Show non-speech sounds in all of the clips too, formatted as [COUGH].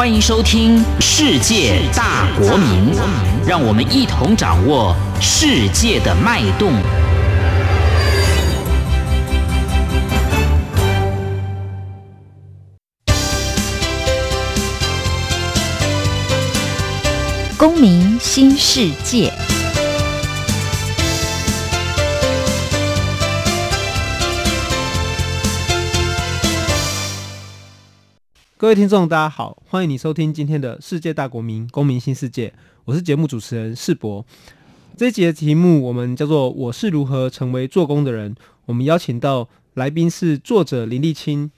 欢迎收听《世界大国民》，让我们一同掌握世界的脉动。公民新世界。各位听众，大家好，欢迎你收听今天的世界大国民公民新世界，我是节目主持人世博。这一集的题目我们叫做“我是如何成为做工的人”。我们邀请到来宾是作者林立清。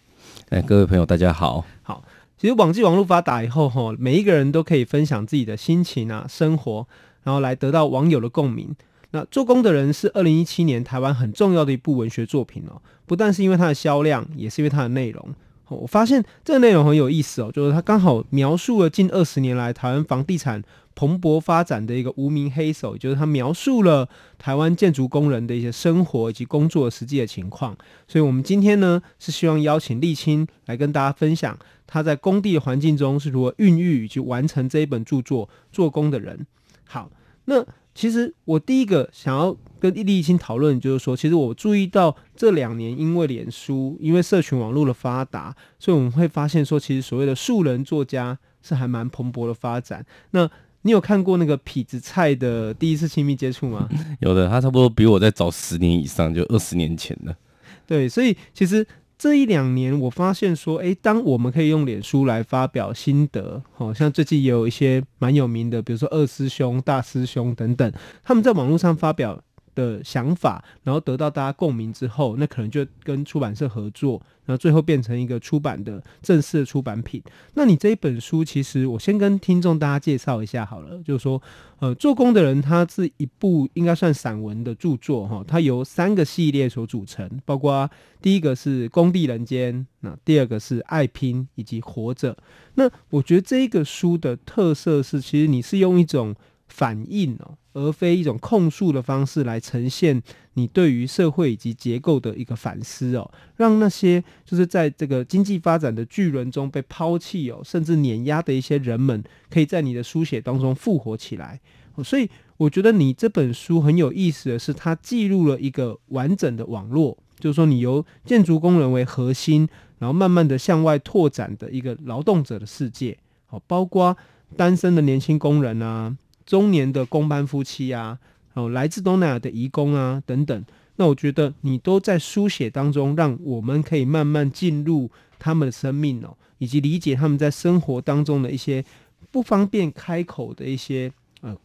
哎，各位朋友，大家好。好，其实网际网络发达以后，哈，每一个人都可以分享自己的心情啊、生活，然后来得到网友的共鸣。那做工的人是二零一七年台湾很重要的一部文学作品哦，不但是因为它的销量，也是因为它的内容。我发现这个内容很有意思哦，就是它刚好描述了近二十年来台湾房地产蓬勃发展的一个无名黑手，就是它描述了台湾建筑工人的一些生活以及工作实际的情况。所以，我们今天呢是希望邀请沥青来跟大家分享他在工地的环境中是如何孕育以及完成这一本著作《做工的人》。好，那。其实我第一个想要跟立青讨论，就是说，其实我注意到这两年因为脸书、因为社群网络的发达，所以我们会发现说，其实所谓的素人作家是还蛮蓬勃的发展。那你有看过那个痞子蔡的第一次亲密接触吗？[LAUGHS] 有的，他差不多比我再早十年以上，就二十年前了。对，所以其实。这一两年，我发现说，哎，当我们可以用脸书来发表心得，好像最近也有一些蛮有名的，比如说二师兄、大师兄等等，他们在网络上发表的想法，然后得到大家共鸣之后，那可能就跟出版社合作，然后最后变成一个出版的正式的出版品。那你这一本书，其实我先跟听众大家介绍一下好了，就是说，呃，做工的人，他是一部应该算散文的著作哈，它由三个系列所组成，包括第一个是工地人间，那第二个是爱拼以及活着。那我觉得这一个书的特色是，其实你是用一种反应哦。而非一种控诉的方式来呈现你对于社会以及结构的一个反思哦，让那些就是在这个经济发展的巨轮中被抛弃哦，甚至碾压的一些人们，可以在你的书写当中复活起来。所以我觉得你这本书很有意思的是，它记录了一个完整的网络，就是说你由建筑工人为核心，然后慢慢的向外拓展的一个劳动者的世界，好，包括单身的年轻工人啊。中年的工班夫妻啊，哦，来自东南亚的移工啊，等等。那我觉得你都在书写当中，让我们可以慢慢进入他们的生命哦，以及理解他们在生活当中的一些不方便开口的一些呃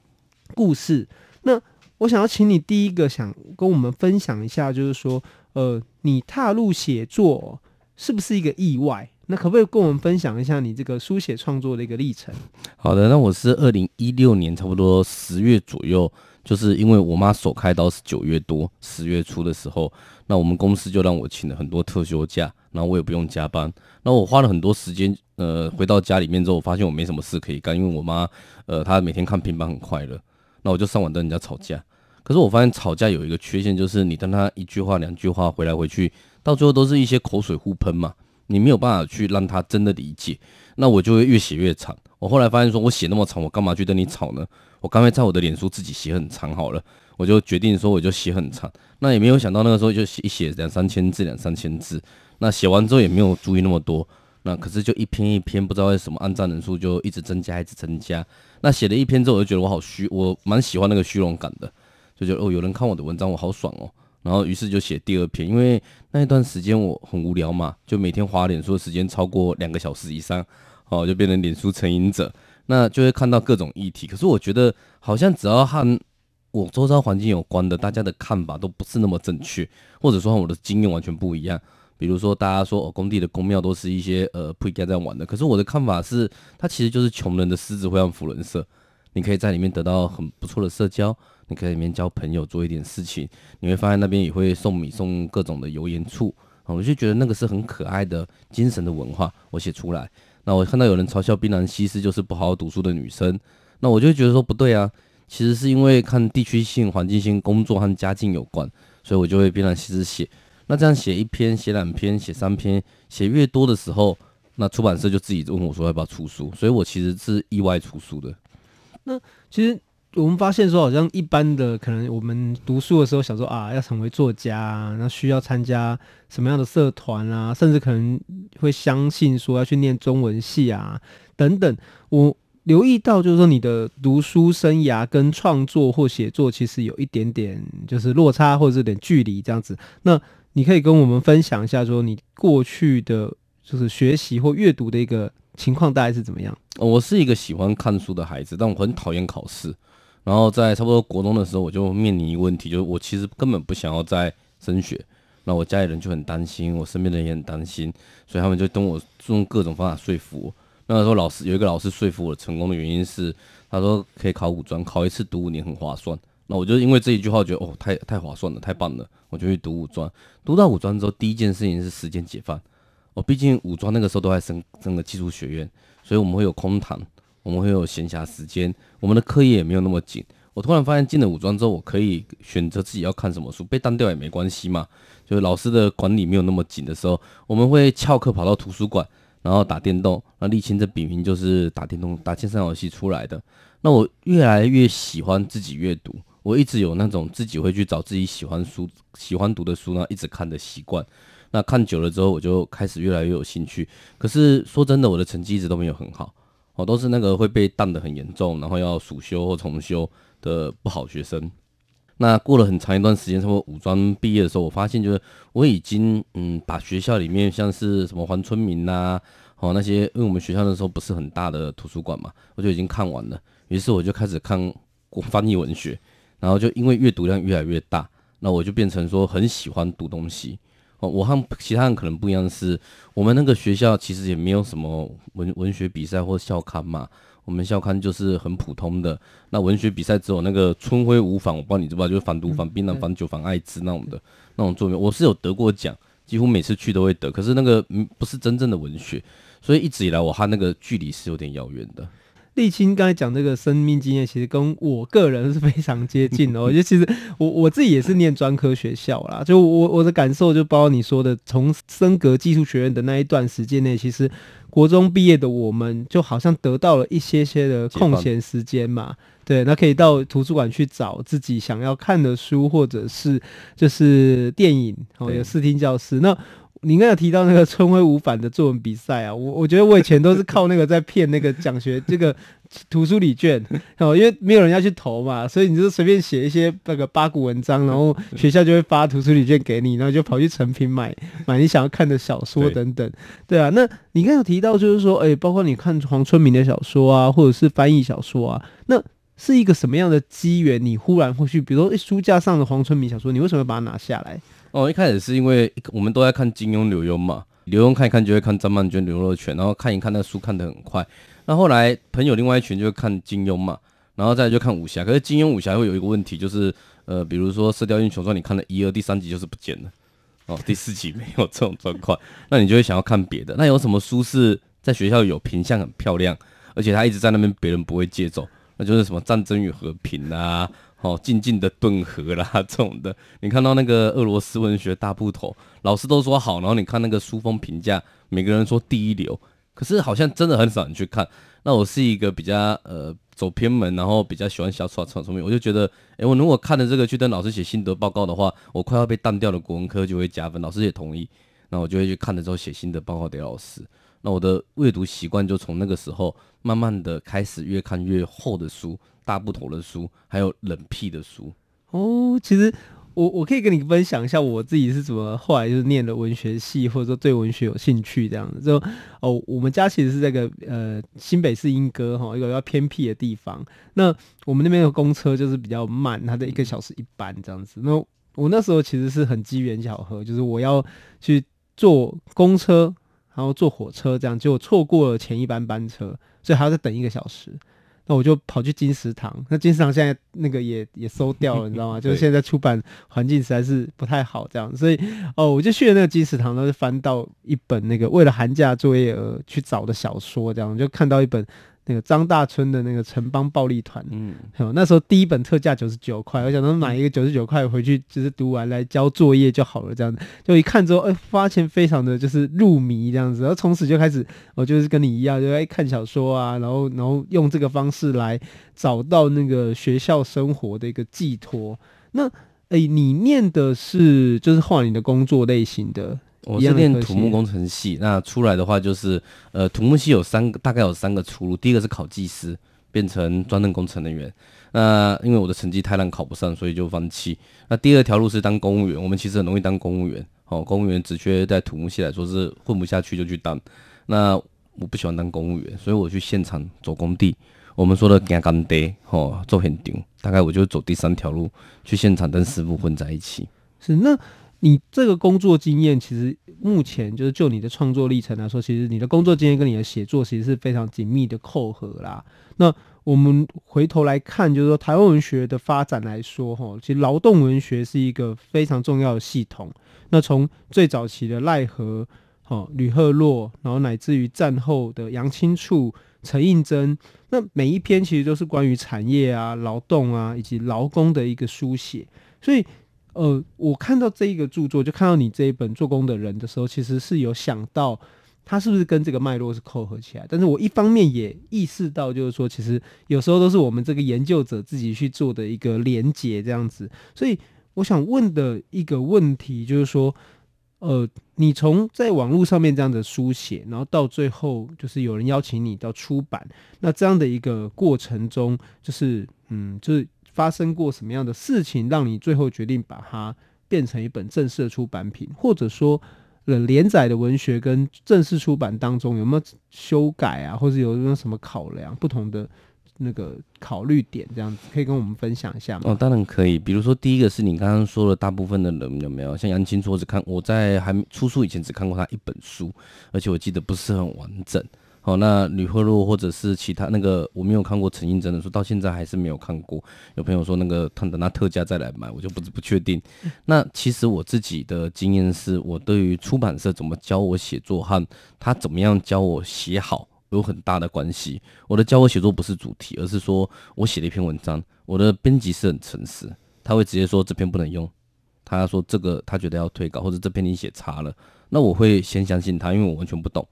故事。那我想要请你第一个想跟我们分享一下，就是说，呃，你踏入写作是不是一个意外？那可不可以跟我们分享一下你这个书写创作的一个历程？好的，那我是二零一六年差不多十月左右，就是因为我妈手开刀是九月多十月初的时候，那我们公司就让我请了很多特休假，然后我也不用加班，那我花了很多时间，呃，回到家里面之后，我发现我没什么事可以干，因为我妈，呃，她每天看平板很快乐，那我就上网跟人家吵架，可是我发现吵架有一个缺陷，就是你跟她一句话两句话回来回去，到最后都是一些口水互喷嘛。你没有办法去让他真的理解，那我就会越写越长。我后来发现说，我写那么长，我干嘛去跟你吵呢？我干脆在我的脸书自己写很长好了。我就决定说，我就写很长。那也没有想到那个时候就写一写两三千字，两三千字。那写完之后也没有注意那么多。那可是就一篇一篇，不知道为什么按赞人数就一直增加，一直增加。那写了一篇之后，我就觉得我好虚，我蛮喜欢那个虚荣感的，就觉得哦，有人看我的文章，我好爽哦。然后，于是就写第二篇，因为那一段时间我很无聊嘛，就每天滑脸书的时间超过两个小时以上，哦，就变成脸书成瘾者。那就会看到各种议题，可是我觉得好像只要和我周遭环境有关的，大家的看法都不是那么正确，或者说和我的经验完全不一样。比如说，大家说哦，工地的宫庙都是一些呃不应该这样玩的，可是我的看法是，它其实就是穷人的狮子会让福人社，你可以在里面得到很不错的社交。你可以里面交朋友，做一点事情，你会发现那边也会送米，送各种的油盐醋啊，我就觉得那个是很可爱的精神的文化。我写出来，那我看到有人嘲笑槟榔西施就是不好好读书的女生，那我就觉得说不对啊，其实是因为看地区性、环境性、工作和家境有关，所以我就会槟榔西施写。那这样写一篇、写两篇、写三篇，写越多的时候，那出版社就自己问我说要不要出书，所以我其实是意外出书的。那其实我们发现说，好像一般的可能我们读书的时候想说啊，要成为作家，那需要参加什么样的社团啊，甚至可能会相信说要去念中文系啊等等。我留意到就是说，你的读书生涯跟创作或写作其实有一点点就是落差或者是有点距离这样子。那你可以跟我们分享一下，说你过去的就是学习或阅读的一个情况大概是怎么样？我是一个喜欢看书的孩子，但我很讨厌考试。然后在差不多国中的时候，我就面临一个问题，就是我其实根本不想要再升学。那我家里人就很担心，我身边的人也很担心，所以他们就跟我用各种方法说服我。那个时候老师有一个老师说服我成功的原因是，他说可以考五专，考一次读五年很划算。那我就因为这一句话，觉得哦，太太划算了，太棒了，我就去读五专。读到五专之后，第一件事情是时间解放。哦，毕竟五专那个时候都在升升个技术学院，所以我们会有空堂，我们会有闲暇时间，我们的课业也没有那么紧。我突然发现进了武装之后，我可以选择自己要看什么书，被当掉也没关系嘛。就是老师的管理没有那么紧的时候，我们会翘课跑到图书馆，然后打电动。那立青这笔名就是打电动、打线上游戏出来的。那我越来越喜欢自己阅读。我一直有那种自己会去找自己喜欢书、喜欢读的书，然后一直看的习惯。那看久了之后，我就开始越来越有兴趣。可是说真的，我的成绩一直都没有很好，哦都是那个会被淡得很严重，然后要暑修或重修的不好学生。那过了很长一段时间，差不多五专毕业的时候，我发现就是我已经嗯把学校里面像是什么黄春明呐，哦那些，因为我们学校那时候不是很大的图书馆嘛，我就已经看完了。于是我就开始看翻译文学。然后就因为阅读量越来越大，那我就变成说很喜欢读东西。哦，我和其他人可能不一样的是，我们那个学校其实也没有什么文文学比赛或校刊嘛。我们校刊就是很普通的。那文学比赛只有那个春晖无妨，我不知道你知不知道，就是反毒、反槟榔、反酒、反艾滋那种的那种作品。我是有得过奖，几乎每次去都会得。可是那个嗯不是真正的文学，所以一直以来我和那个距离是有点遥远的。立青刚才讲这个生命经验，其实跟我个人是非常接近的。[LAUGHS] 我觉得其实我我自己也是念专科学校啦，就我我的感受就包括你说的，从升格技术学院的那一段时间内，其实国中毕业的我们就好像得到了一些些的空闲时间嘛。对，那可以到图书馆去找自己想要看的书，或者是就是电影哦，有视听教室那。你应该有提到那个春晖无反的作文比赛啊，我我觉得我以前都是靠那个在骗那个奖学 [LAUGHS] 这个图书礼券哦，因为没有人要去投嘛，所以你就随便写一些那个八股文章，然后学校就会发图书礼券给你，然后就跑去诚品买 [LAUGHS] 买你想要看的小说等等，对啊，那你刚才有提到就是说，哎，包括你看黄春明的小说啊，或者是翻译小说啊，那是一个什么样的机缘？你忽然会去，比如说书架上的黄春明小说，你为什么要把它拿下来？哦，一开始是因为我们都在看金庸、柳庸嘛，柳庸看一看就会看张曼娟、刘若全，然后看一看那书看得很快。那后来朋友另外一群就会看金庸嘛，然后再就看武侠。可是金庸、武侠会有一个问题，就是呃，比如说《射雕英雄传》，你看了一二，第三集就是不见了，哦，第四集没有这种状况，[LAUGHS] 那你就会想要看别的。那有什么书是在学校有品相很漂亮，而且他一直在那边，别人不会借走，那就是什么《战争与和平》啊。哦，静静的顿河啦，[LAUGHS] 这种的，你看到那个俄罗斯文学大部头，老师都说好，然后你看那个书封评价，每个人说第一流，可是好像真的很少人去看。那我是一个比较呃走偏门，然后比较喜欢小说传说明，我就觉得，哎，我如果看了这个去跟老师写心得报告的话，我快要被淡掉的国文科就会加分，老师也同意，那我就会去看了之后写心得报告给老师。那我的阅读习惯就从那个时候慢慢的开始越看越厚的书。大部头的书，还有冷僻的书哦。其实我我可以跟你分享一下我自己是怎么后来就是念了文学系，或者说对文学有兴趣这样子。就哦，我们家其实是这个呃新北市莺歌哈，一个比较偏僻的地方。那我们那边的公车就是比较慢，它的一个小时一班这样子。那我那时候其实是很机缘巧合，就是我要去坐公车，然后坐火车这样，结果错过了前一班班车，所以还要再等一个小时。那我就跑去金石堂，那金石堂现在那个也也收掉了，你知道吗？[LAUGHS] 就是现在出版环境实在是不太好，这样，所以哦，我就去了那个金石堂，然后就翻到一本那个为了寒假作业而去找的小说，这样就看到一本那个张大春的那个城邦暴力团，嗯，那时候第一本特价九十九块，我想能买一个九十九块回去，就是读完来交作业就好了，这样子，就一看之后，哎、欸，发现非常的就是入迷这样子，然后从此就开始，我就是跟你一样，就爱看小说啊，然后然后用这个方式来找到那个学校生活的一个寄托。那，哎、欸，你念的是就是后来你的工作类型的？我是念土木工程系，那出来的话就是，呃，土木系有三个，大概有三个出路。第一个是考技师，变成专任工程人员。那因为我的成绩太烂，考不上，所以就放弃。那第二条路是当公务员，我们其实很容易当公务员。哦，公务员只缺在土木系来说是混不下去就去当。那我不喜欢当公务员，所以我去现场走工地。我们说的干干爹，哦，做很丢。大概我就走第三条路，去现场跟师傅混在一起。是那。你这个工作经验，其实目前就是就你的创作历程来说，其实你的工作经验跟你的写作其实是非常紧密的扣合啦。那我们回头来看，就是说台湾文学的发展来说，哈，其实劳动文学是一个非常重要的系统。那从最早期的赖和、哈吕赫洛，然后乃至于战后的杨青处、陈映真，那每一篇其实都是关于产业啊、劳动啊以及劳工的一个书写，所以。呃，我看到这一个著作，就看到你这一本做工的人的时候，其实是有想到他是不是跟这个脉络是扣合起来。但是我一方面也意识到，就是说，其实有时候都是我们这个研究者自己去做的一个连结，这样子。所以我想问的一个问题就是说，呃，你从在网络上面这样的书写，然后到最后就是有人邀请你到出版，那这样的一个过程中，就是嗯，就是。发生过什么样的事情，让你最后决定把它变成一本正式的出版品？或者说，呃，连载的文学跟正式出版当中有没有修改啊，或者有没有什么考量、不同的那个考虑点？这样子可以跟我们分享一下吗？哦，当然可以。比如说，第一个是你刚刚说的，大部分的人有没有像杨青处，只看我在还出书以前只看过他一本书，而且我记得不是很完整。哦，那吕赫若或者是其他那个我没有看过陈映真的书，到现在还是没有看过。有朋友说那个他等他特价再来买，我就不不确定。那其实我自己的经验是，我对于出版社怎么教我写作和他怎么样教我写好有很大的关系。我的教我写作不是主题，而是说我写了一篇文章，我的编辑是很诚实，他会直接说这篇不能用，他说这个他觉得要退稿，或者这篇你写差了，那我会先相信他，因为我完全不懂。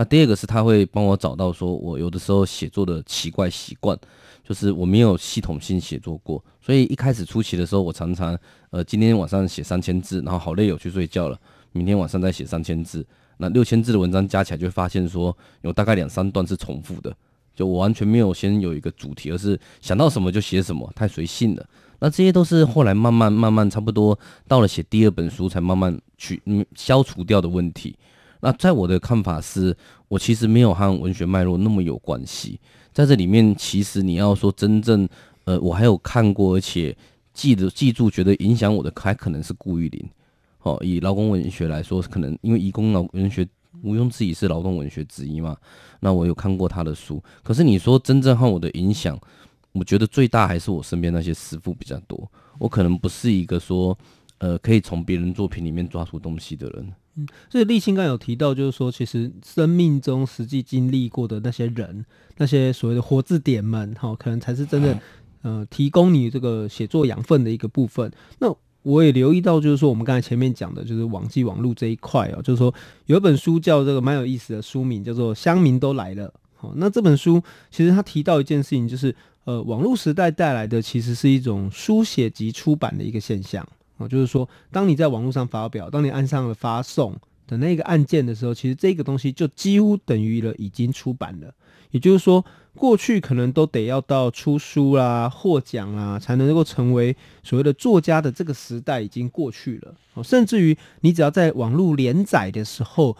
那第二个是他会帮我找到说，我有的时候写作的奇怪习惯，就是我没有系统性写作过，所以一开始初期的时候，我常常呃今天晚上写三千字，然后好累，我去睡觉了，明天晚上再写三千字，那六千字的文章加起来就会发现说有大概两三段是重复的，就我完全没有先有一个主题，而是想到什么就写什么，太随性了。那这些都是后来慢慢慢慢差不多到了写第二本书才慢慢去嗯消除掉的问题。那在我的看法是，我其实没有和文学脉络那么有关系。在这里面，其实你要说真正，呃，我还有看过而且记得记住，觉得影响我的，还可能是顾玉玲。哦，以劳工文学来说，可能因为移工劳文学毋庸置疑是劳动文学之一嘛。那我有看过他的书，可是你说真正和我的影响，我觉得最大还是我身边那些师傅比较多。我可能不是一个说，呃，可以从别人作品里面抓出东西的人。嗯，所以立青刚有提到，就是说，其实生命中实际经历过的那些人，那些所谓的活字典们，哈，可能才是真的，呃，提供你这个写作养分的一个部分。那我也留意到，就是说，我们刚才前面讲的，就是网际网络这一块哦，就是说，有一本书叫这个蛮有意思的书名，叫做《乡民都来了》。好，那这本书其实他提到一件事情，就是呃，网络时代带来的其实是一种书写及出版的一个现象。哦，就是说，当你在网络上发表，当你按上了发送的那个按键的时候，其实这个东西就几乎等于了已经出版了。也就是说，过去可能都得要到出书啦、获奖啦，才能够成为所谓的作家的这个时代已经过去了。哦，甚至于你只要在网络连载的时候，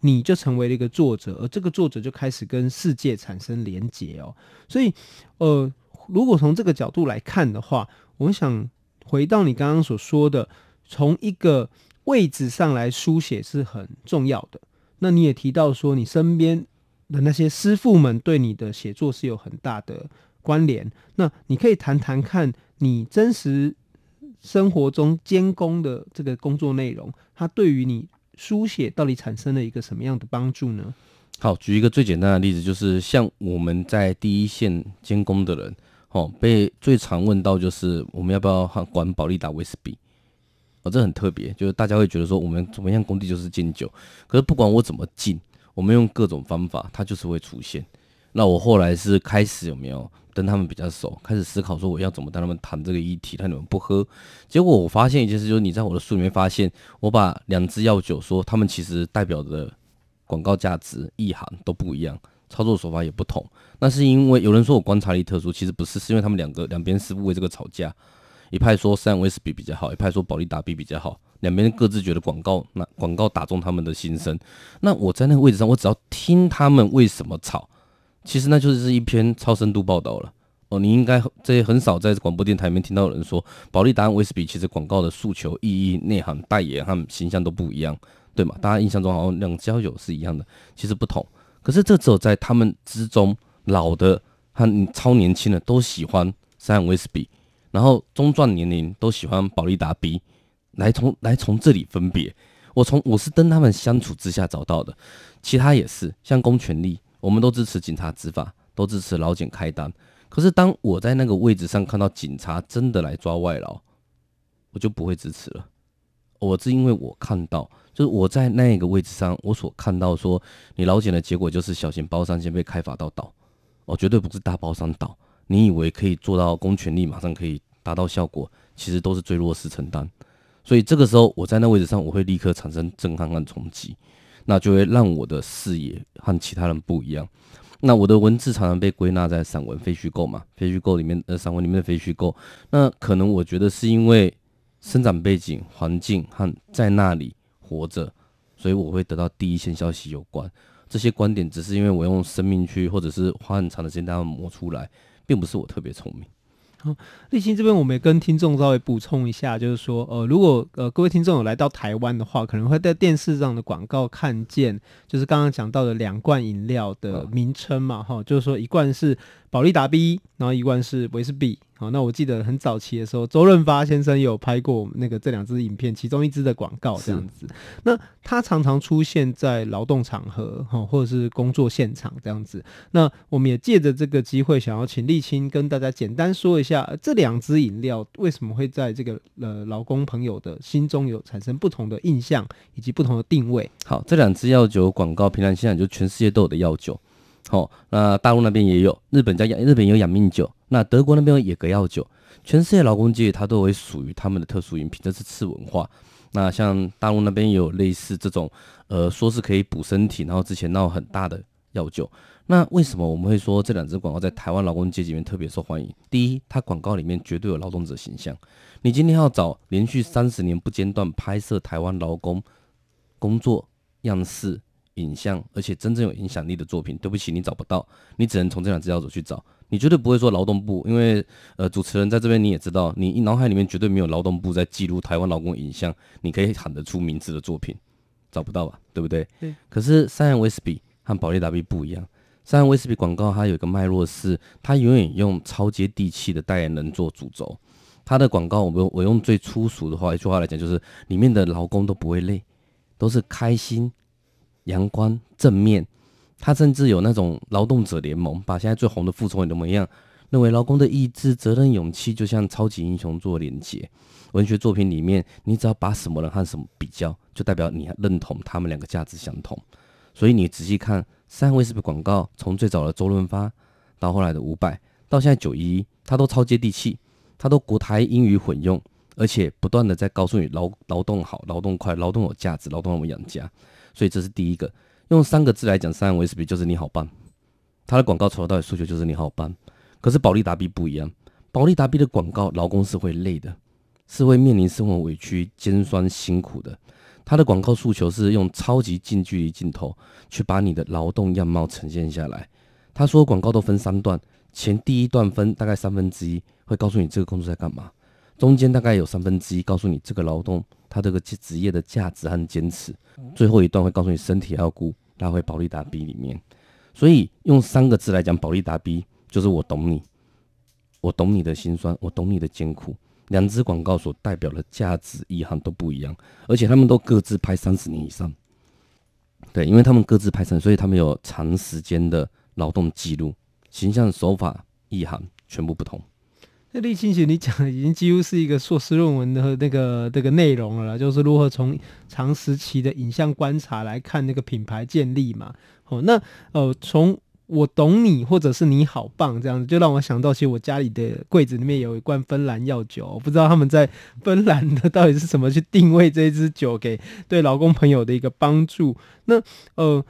你就成为了一个作者，而这个作者就开始跟世界产生连结哦。所以，呃，如果从这个角度来看的话，我想。回到你刚刚所说的，从一个位置上来书写是很重要的。那你也提到说，你身边的那些师傅们对你的写作是有很大的关联。那你可以谈谈看你真实生活中监工的这个工作内容，它对于你书写到底产生了一个什么样的帮助呢？好，举一个最简单的例子，就是像我们在第一线监工的人，哦，被最常问到就是我们要不要管保利达威士比？哦，这很特别，就是大家会觉得说我们怎么样工地就是禁酒，可是不管我怎么禁，我们用各种方法，它就是会出现。那我后来是开始有没有跟他们比较熟，开始思考说我要怎么跟他们谈这个议题，让你们不喝。结果我发现一件事，就是你在我的书里面发现，我把两支药酒说他们其实代表的。广告价值、意涵都不一样，操作手法也不同。那是因为有人说我观察力特殊，其实不是，是因为他们两个两边师傅为这个吵架，一派说三威士比比较好，一派说保利达 B 比较好，两边各自觉得广告那广告打中他们的心声。那我在那个位置上，我只要听他们为什么吵，其实那就是一篇超深度报道了。哦，你应该这些很少在广播电台里面听到有人说保利达威士比其实广告的诉求、意义、内涵、代言和形象都不一样。对吗？大家印象中好像两交友是一样的，其实不同。可是这只有在他们之中，老的和超年轻的都喜欢三洋威士比，然后中壮年龄都喜欢保力达 B，来从来从这里分别。我从我是跟他们相处之下找到的，其他也是像公权力，我们都支持警察执法，都支持老检开单。可是当我在那个位置上看到警察真的来抓外劳，我就不会支持了。我是因为我看到。就是我在那个位置上，我所看到说，你老检的结果就是小型包商先被开发到倒，哦，绝对不是大包商倒。你以为可以做到公权力马上可以达到效果，其实都是最弱势承担。所以这个时候我在那位置上，我会立刻产生震撼和冲击，那就会让我的视野和其他人不一样。那我的文字常常被归纳在散文非虚构嘛，非虚构里面呃，散文里面的非虚构。那可能我觉得是因为生长背景、环境和在那里。活着，所以我会得到第一线消息有关这些观点，只是因为我用生命去，或者是花很长的时间让他们磨出来，并不是我特别聪明。好，立新这边我们也跟听众稍微补充一下，就是说，呃，如果呃各位听众有来到台湾的话，可能会在电视上的广告看见，就是刚刚讲到的两罐饮料的名称嘛，哈、嗯，就是说一罐是保利达 B，然后一罐是威士比。好，那我记得很早期的时候，周润发先生有拍过那个这两支影片，其中一支的广告这样子。那他常常出现在劳动场合，哈，或者是工作现场这样子。那我们也借着这个机会，想要请立青跟大家简单说一下，这两支饮料为什么会在这个呃劳工朋友的心中有产生不同的印象以及不同的定位。好，这两支药酒广告，平常现在就全世界都有的药酒。好，那大陆那边也有，日本叫养，日本有养命酒。那德国那边有野格药酒，全世界劳工界它都会属于他们的特殊饮品，这是次文化。那像大陆那边也有类似这种，呃，说是可以补身体，然后之前闹很大的药酒。那为什么我们会说这两支广告在台湾劳工界里面特别受欢迎？第一，它广告里面绝对有劳动者形象。你今天要找连续三十年不间断拍摄台湾劳工工作样式。影像，而且真正有影响力的作品，对不起，你找不到，你只能从这两资料组去找。你绝对不会说劳动部，因为呃，主持人在这边你也知道，你脑海里面绝对没有劳动部在记录台湾劳工影像，你可以喊得出名字的作品，找不到吧？对不对？对。可是三洋威士比和保利达 B 不一样，三洋威士比广告它有一个脉络是，它永远用超接地气的代言人做主轴，它的广告我们我用最粗俗的话一句话来讲，就是里面的劳工都不会累，都是开心。阳光正面，他甚至有那种劳动者联盟，把现在最红的复仇者联盟一样，认为劳工的意志、责任、勇气就像超级英雄做连接。文学作品里面，你只要把什么人和什么比较，就代表你认同他们两个价值相同。所以你仔细看三位是不是广告，从最早的周润发，到后来的伍佰，到现在九一一，他都超接地气，他都国台英语混用，而且不断的在告诉你劳劳动好、劳动快、劳动有价值、劳动我们养家。所以这是第一个，用三个字来讲，三洋威士比就是你好棒。他的广告从头到尾诉求就是你好棒。可是保利达 B 不一样，保利达 B 的广告，劳工是会累的，是会面临生活委屈、尖酸辛苦的。他的广告诉求是用超级近距离镜头去把你的劳动样貌呈现下来。他说广告都分三段，前第一段分大概三分之一会告诉你这个工作在干嘛，中间大概有三分之一告诉你这个劳动。他这个职业的价值和坚持，最后一段会告诉你身体要顾，拉回保利达 B 里面。所以用三个字来讲，保利达 B 就是我懂你，我懂你的辛酸，我懂你的艰苦。两支广告所代表的价值意涵都不一样，而且他们都各自拍三十年以上，对，因为他们各自派生，所以他们有长时间的劳动记录，形象手法意涵全部不同。那立清姐，你讲的已经几乎是一个硕士论文的那个这个内容了，就是如何从长时期的影像观察来看那个品牌建立嘛。哦，那呃，从我懂你或者是你好棒这样子，就让我想到，其实我家里的柜子里面有一罐芬兰药酒，我不知道他们在芬兰的到底是怎么去定位这一支酒给对劳工朋友的一个帮助。那呃，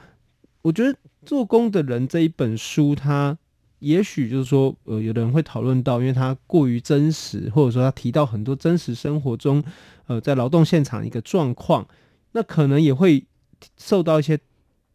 我觉得做工的人这一本书它。也许就是说，呃，有的人会讨论到，因为它过于真实，或者说他提到很多真实生活中，呃，在劳动现场一个状况，那可能也会受到一些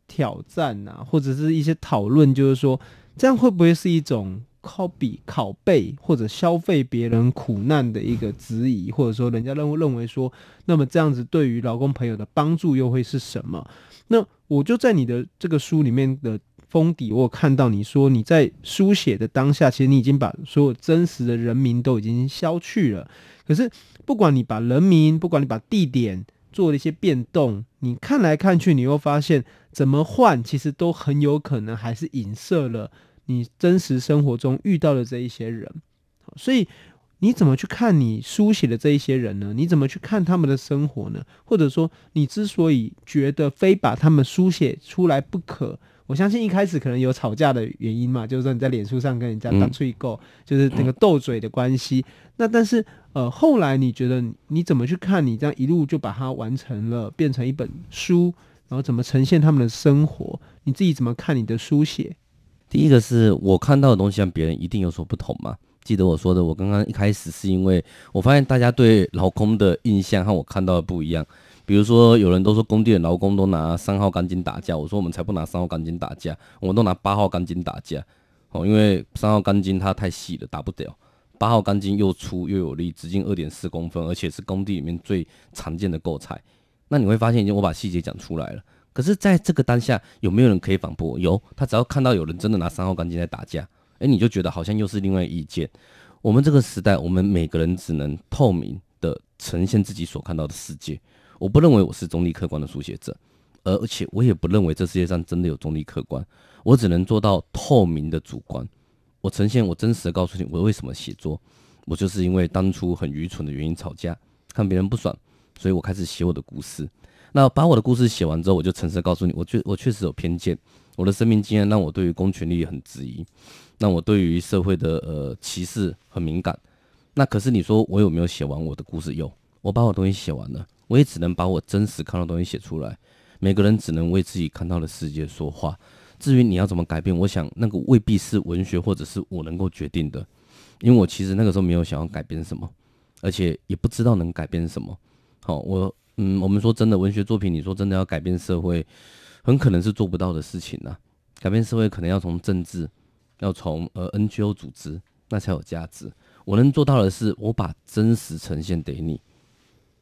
挑战啊，或者是一些讨论，就是说，这样会不会是一种 copy 拷贝或者消费别人苦难的一个质疑，或者说人家认为认为说，那么这样子对于劳工朋友的帮助又会是什么？那我就在你的这个书里面的。封底，我看到你说你在书写的当下，其实你已经把所有真实的人名都已经消去了。可是，不管你把人名，不管你把地点做了一些变动，你看来看去，你又发现怎么换，其实都很有可能还是影射了你真实生活中遇到的这一些人。所以，你怎么去看你书写的这一些人呢？你怎么去看他们的生活呢？或者说，你之所以觉得非把他们书写出来不可？我相信一开始可能有吵架的原因嘛，就是说你在脸书上跟人家打嘴勾，就是那个斗嘴的关系。那但是呃，后来你觉得你怎么去看你这样一路就把它完成了，变成一本书，然后怎么呈现他们的生活？你自己怎么看你的书写？第一个是我看到的东西跟别人一定有所不同嘛。记得我说的，我刚刚一开始是因为我发现大家对劳工的印象和我看到的不一样。比如说，有人都说工地的劳工都拿三号钢筋打架，我说我们才不拿三号钢筋打架，我们都拿八号钢筋打架。哦，因为三号钢筋它太细了，打不掉；八号钢筋又粗又有力，直径二点四公分，而且是工地里面最常见的构材。那你会发现，已经我把细节讲出来了。可是，在这个当下，有没有人可以反驳？有，他只要看到有人真的拿三号钢筋在打架，诶，你就觉得好像又是另外一件。我们这个时代，我们每个人只能透明的呈现自己所看到的世界。我不认为我是中立客观的书写者，而且我也不认为这世界上真的有中立客观。我只能做到透明的主观。我呈现我真实的告诉你，我为什么写作。我就是因为当初很愚蠢的原因吵架，看别人不爽，所以我开始写我的故事。那把我的故事写完之后，我就诚实告诉你，我确我确实有偏见。我的生命经验让我对于公权力很质疑，让我对于社会的呃歧视很敏感。那可是你说我有没有写完我的故事？有，我把我东西写完了。我也只能把我真实看到的东西写出来。每个人只能为自己看到的世界说话。至于你要怎么改变，我想那个未必是文学或者是我能够决定的。因为我其实那个时候没有想要改变什么，而且也不知道能改变什么。好，我嗯，我们说真的，文学作品，你说真的要改变社会，很可能是做不到的事情呢。改变社会可能要从政治，要从呃 NGO 组织，那才有价值。我能做到的是，我把真实呈现给你。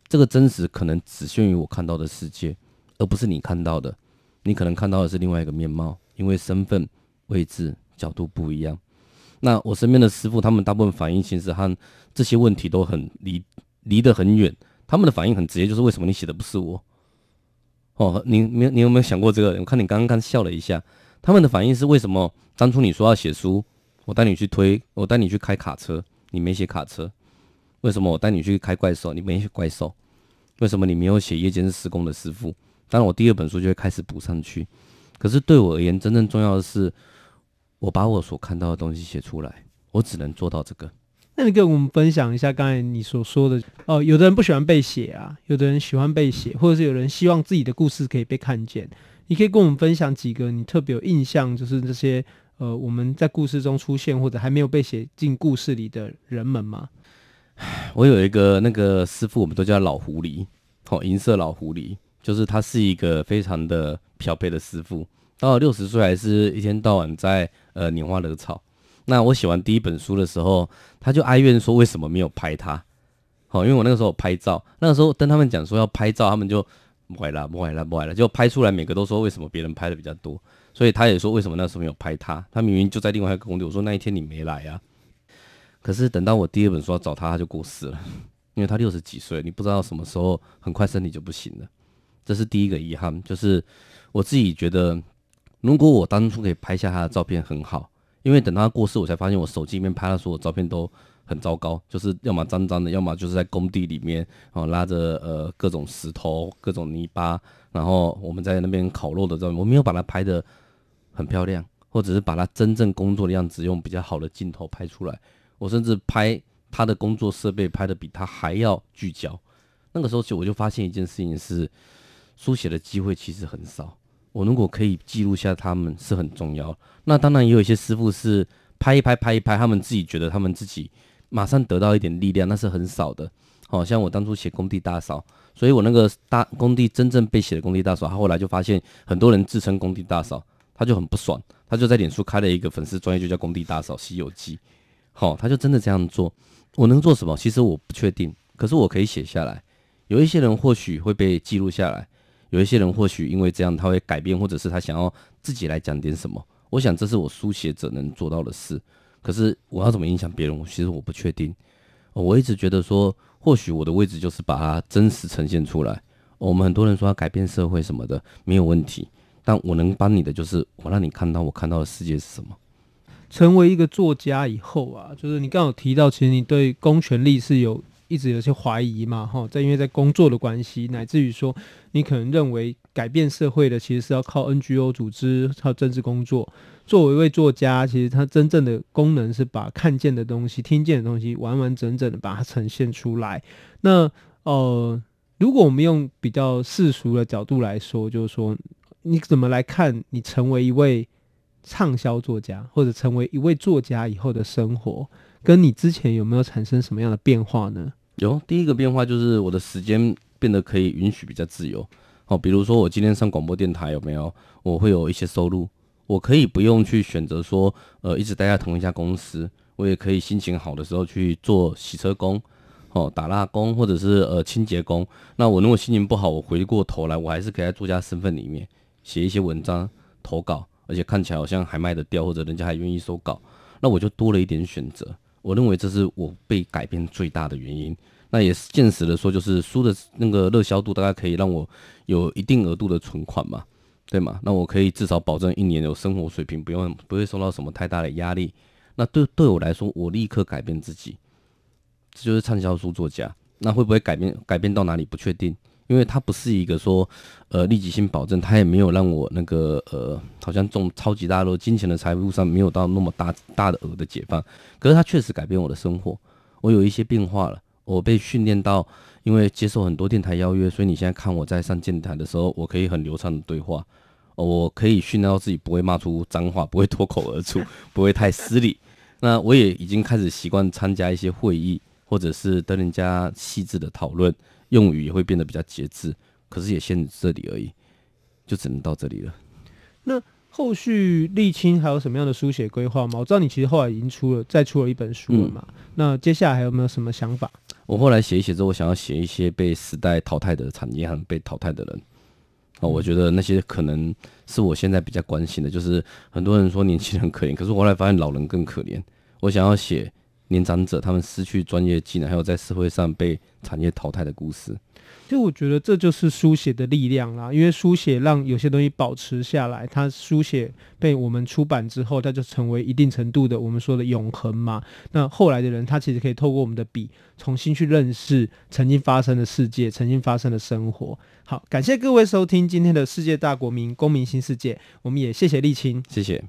这个真实可能只限于我看到的世界，而不是你看到的。你可能看到的是另外一个面貌，因为身份、位置、角度不一样。那我身边的师傅，他们大部分反应其实和这些问题都很离离得很远。他们的反应很直接，就是为什么你写的不是我？哦，你没你有没有想过这个？我看你刚刚笑了一下。他们的反应是为什么当初你说要写书，我带你去推，我带你去开卡车，你没写卡车？为什么我带你去开怪兽，你没写怪兽？为什么你没有写夜间施工的师傅？当然，我第二本书就会开始补上去。可是对我而言，真正重要的是，我把我所看到的东西写出来。我只能做到这个。那你跟我们分享一下刚才你所说的哦、有的人不喜欢被写啊，有的人喜欢被写，或者是有人希望自己的故事可以被看见。你可以跟我们分享几个你特别有印象，就是这些呃，我们在故事中出现或者还没有被写进故事里的人们吗？[SIGHS] 我有一个那个师傅，我们都叫老狐狸，哦，银色老狐狸，就是他是一个非常的漂配的师傅，到了六十岁还是一天到晚在呃拈花惹草。那我写完第一本书的时候，他就哀怨说为什么没有拍他，好，因为我那个时候拍照，那个时候跟他们讲说要拍照，他们就不来了，不来了，不来了，就拍出来每个都说为什么别人拍的比较多，所以他也说为什么那时候没有拍他，他明明就在另外一个工地，我说那一天你没来啊。可是等到我第二本书要找他，他就过世了，因为他六十几岁，你不知道什么时候很快身体就不行了。这是第一个遗憾，就是我自己觉得，如果我当初可以拍下他的照片很好，因为等他过世，我才发现我手机里面拍的所有照片都很糟糕，就是要么脏脏的，要么就是在工地里面哦拉着呃各种石头、各种泥巴，然后我们在那边烤肉的照片，我没有把它拍得很漂亮，或者是把他真正工作的样子用比较好的镜头拍出来。我甚至拍他的工作设备拍得比他还要聚焦。那个时候，就我就发现一件事情是，书写的机会其实很少。我如果可以记录下他们是很重要。那当然也有一些师傅是拍一拍拍一拍，他们自己觉得他们自己。马上得到一点力量，那是很少的。好像我当初写工地大嫂，所以我那个大工地真正被写的工地大嫂，他后来就发现很多人自称工地大嫂，他就很不爽，他就在脸书开了一个粉丝专业，就叫工地大嫂西游记。好，他就真的这样做。我能做什么？其实我不确定，可是我可以写下来。有一些人或许会被记录下来，有一些人或许因为这样他会改变，或者是他想要自己来讲点什么。我想这是我书写者能做到的事。可是我要怎么影响别人？其实我不确定。我一直觉得说，或许我的位置就是把它真实呈现出来。我们很多人说要改变社会什么的，没有问题。但我能帮你的就是，我让你看到我看到的世界是什么。成为一个作家以后啊，就是你刚刚有提到，其实你对公权力是有一直有些怀疑嘛，哈，在因为在工作的关系，乃至于说你可能认为改变社会的其实是要靠 NGO 组织，靠政治工作。作为一位作家，其实他真正的功能是把看见的东西、听见的东西，完完整整的把它呈现出来。那呃，如果我们用比较世俗的角度来说，就是说，你怎么来看你成为一位畅销作家，或者成为一位作家以后的生活，跟你之前有没有产生什么样的变化呢？有，第一个变化就是我的时间变得可以允许比较自由。哦，比如说我今天上广播电台有没有？我会有一些收入。我可以不用去选择说，呃，一直待在同一家公司，我也可以心情好的时候去做洗车工，哦，打蜡工，或者是呃清洁工。那我如果心情不好，我回过头来，我还是可以在作家身份里面写一些文章投稿，而且看起来好像还卖得掉，或者人家还愿意收稿，那我就多了一点选择。我认为这是我被改变最大的原因。那也是现实的说，就是书的那个热销度大概可以让我有一定额度的存款嘛。对嘛？那我可以至少保证一年有生活水平，不用不会受到什么太大的压力。那对对我来说，我立刻改变自己，这就是畅销书作家。那会不会改变？改变到哪里不确定，因为它不是一个说呃立即性保证，它也没有让我那个呃好像中超级大乐金钱的财富上没有到那么大大的额的解放。可是它确实改变我的生活，我有一些变化了。我被训练到，因为接受很多电台邀约，所以你现在看我在上电台的时候，我可以很流畅的对话。我可以训练到自己不会骂出脏话，不会脱口而出，不会太失礼。那我也已经开始习惯参加一些会议，或者是跟人家细致的讨论，用语也会变得比较节制。可是也限这里而已，就只能到这里了。那后续沥青还有什么样的书写规划吗？我知道你其实后来已经出了，再出了一本书了嘛。嗯、那接下来还有没有什么想法？我后来写一写之后，我想要写一些被时代淘汰的产业和被淘汰的人。哦，我觉得那些可能是我现在比较关心的，就是很多人说年轻人可怜，可是我后来发现老人更可怜。我想要写年长者他们失去专业技能，还有在社会上被产业淘汰的故事。其实我觉得这就是书写的力量啦，因为书写让有些东西保持下来，它书写被我们出版之后，它就成为一定程度的我们说的永恒嘛。那后来的人，他其实可以透过我们的笔，重新去认识曾经发生的世界，曾经发生的生活。好，感谢各位收听今天的世界大国民公民新世界，我们也谢谢立青，谢谢。